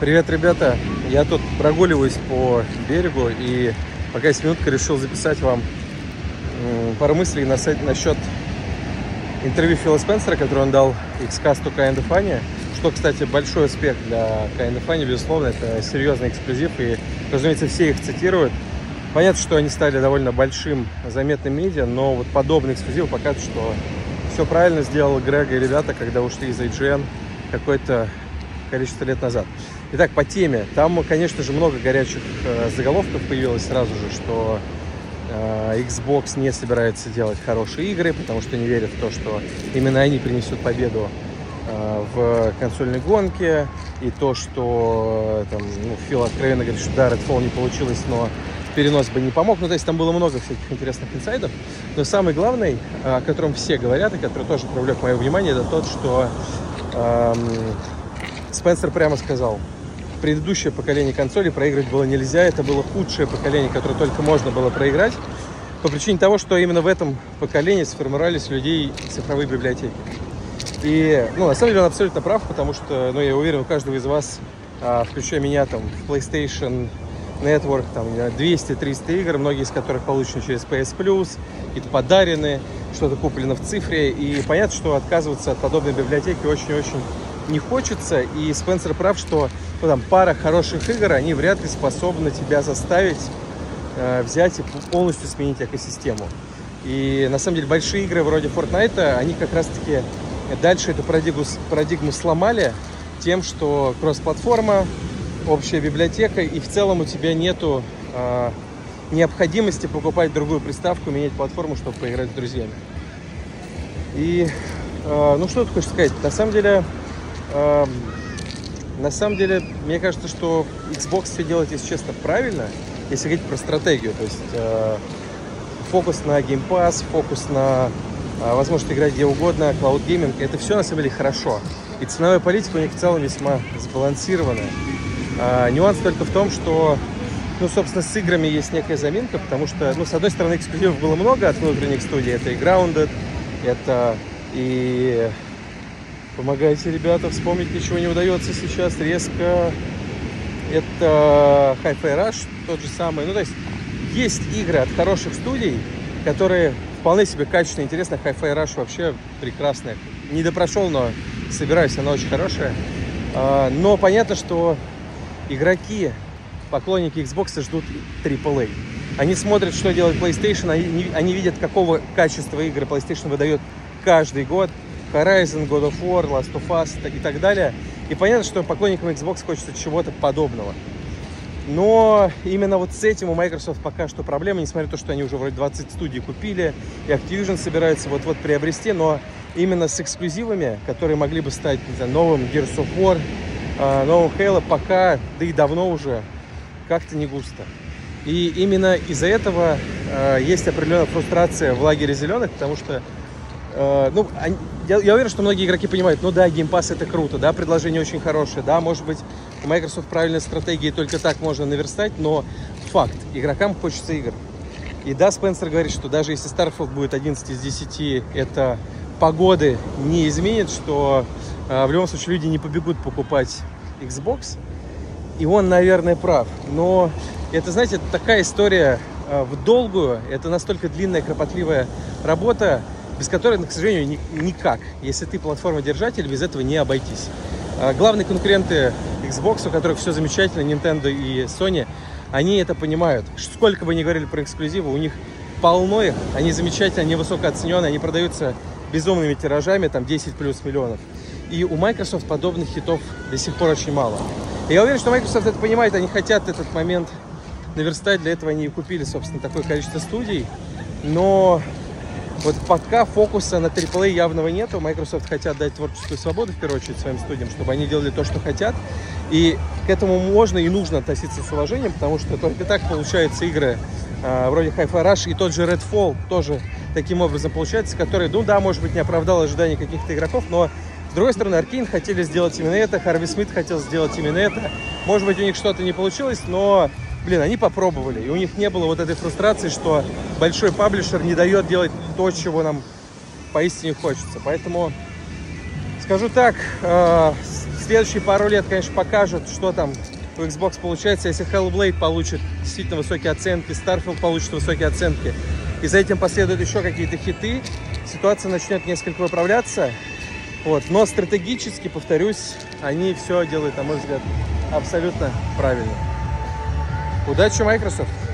Привет, ребята! Я тут прогуливаюсь по берегу и пока есть минутка, решил записать вам пару мыслей насчет интервью Фила Спенсера, которое он дал Xcast Kind of Funny, что, кстати, большой успех для Kind of Funny, безусловно, это серьезный эксклюзив, и, разумеется, все их цитируют. Понятно, что они стали довольно большим, заметным медиа, но вот подобный эксклюзив показывает, что все правильно сделал Грега и ребята, когда ушли из IGN какое-то количество лет назад. Итак, по теме. Там, конечно же, много горячих э, заголовков появилось сразу же, что э, Xbox не собирается делать хорошие игры, потому что не верят в то, что именно они принесут победу э, в консольной гонке. И то, что э, там, ну, Фил откровенно говорит, что да, Redfall не получилось, но перенос бы не помог. Ну, то есть там было много всяких интересных инсайдов. Но самый главный, о котором все говорят, и который тоже привлек мое внимание, это тот, что эм, Спенсер прямо сказал, предыдущее поколение консолей проигрывать было нельзя. Это было худшее поколение, которое только можно было проиграть. По причине того, что именно в этом поколении сформировались людей цифровые библиотеки. И, ну, на самом деле он абсолютно прав, потому что, ну, я уверен, у каждого из вас, а, включая меня, там, PlayStation Network, там, 200-300 игр, многие из которых получены через PS Plus, какие-то подарены, что-то куплено в цифре. И понятно, что отказываться от подобной библиотеки очень-очень не хочется. И Спенсер прав, что ну, там, пара хороших игр, они вряд ли способны тебя заставить э, взять и полностью сменить экосистему. И на самом деле большие игры вроде Fortnite, они как раз-таки дальше эту парадигму, парадигму сломали тем, что кросс-платформа, общая библиотека, и в целом у тебя нету э, необходимости покупать другую приставку, менять платформу, чтобы поиграть с друзьями. И, э, ну что ты хочешь сказать? На самом деле, на самом деле, мне кажется, что Xbox все делает, если честно, правильно, если говорить про стратегию. То есть э, фокус на Game Pass, фокус на э, возможность играть где угодно, Cloud Gaming, это все на самом деле хорошо. И ценовая политика у них в целом весьма сбалансированная. Э, нюанс только в том, что, ну, собственно, с играми есть некая заминка, потому что, ну, с одной стороны, эксклюзивов было много от внутренних студий. Это и Grounded, это и Помогайте, ребята, вспомнить ничего не удается сейчас резко. Это Hi-Fi Rush, тот же самый. Ну, то есть, есть игры от хороших студий, которые вполне себе качественные, интересные. Hi-Fi Rush вообще прекрасная. Не допрошел, но собираюсь, она очень хорошая. А, но понятно, что игроки, поклонники Xbox ждут AAA. Они смотрят, что делает PlayStation, они, они видят, какого качества игры PlayStation выдает каждый год. Horizon, God of War, Last of Us и так далее. И понятно, что поклонникам Xbox хочется чего-то подобного. Но именно вот с этим у Microsoft пока что проблема, несмотря на то, что они уже вроде 20 студий купили, и Activision собирается вот-вот приобрести, но именно с эксклюзивами, которые могли бы стать не знаю, новым Gears of War, а, новым Halo, пока, да и давно уже, как-то не густо. И именно из-за этого э, есть определенная фрустрация в лагере зеленых, потому что Э, ну, я, я уверен, что многие игроки понимают, ну да, Pass это круто, да, предложение очень хорошее, да, может быть, у Microsoft правильная стратегия, только так можно наверстать, но факт, игрокам хочется игр. И да, Спенсер говорит, что даже если Starfield будет 11 из 10, это погоды не изменит, что э, в любом случае люди не побегут покупать Xbox. И он, наверное, прав. Но это, знаете, такая история э, в долгую, это настолько длинная, кропотливая работа, без которой, к сожалению, никак. Если ты платформа-держатель, без этого не обойтись. А, главные конкуренты Xbox, у которых все замечательно, Nintendo и Sony, они это понимают. Сколько бы ни говорили про эксклюзивы, у них полно их, они замечательно, они высокооцененные, они продаются безумными тиражами, там 10 плюс миллионов. И у Microsoft подобных хитов до сих пор очень мало. И я уверен, что Microsoft это понимает, они хотят этот момент наверстать, для этого они и купили, собственно, такое количество студий. Но вот пока фокуса на AAA явного нету. Microsoft хотят дать творческую свободу, в первую очередь, своим студиям, чтобы они делали то, что хотят. И к этому можно и нужно относиться с уважением, потому что только так получаются игры э, вроде Hi-Fi Rush и тот же Redfall тоже таким образом получается, который, ну да, может быть, не оправдал ожиданий каких-то игроков, но с другой стороны, Аркейн хотели сделать именно это, Харви Смит хотел сделать именно это. Может быть, у них что-то не получилось, но блин, они попробовали, и у них не было вот этой фрустрации, что большой паблишер не дает делать то, чего нам поистине хочется. Поэтому Скажу так, э, следующие пару лет, конечно, покажут, что там у Xbox получается. Если Hellblade получит действительно высокие оценки, Starfield получит высокие оценки, и за этим последуют еще какие-то хиты, ситуация начнет несколько выправляться. Вот. Но стратегически, повторюсь, они все делают, на мой взгляд, абсолютно правильно. Удачи, Microsoft!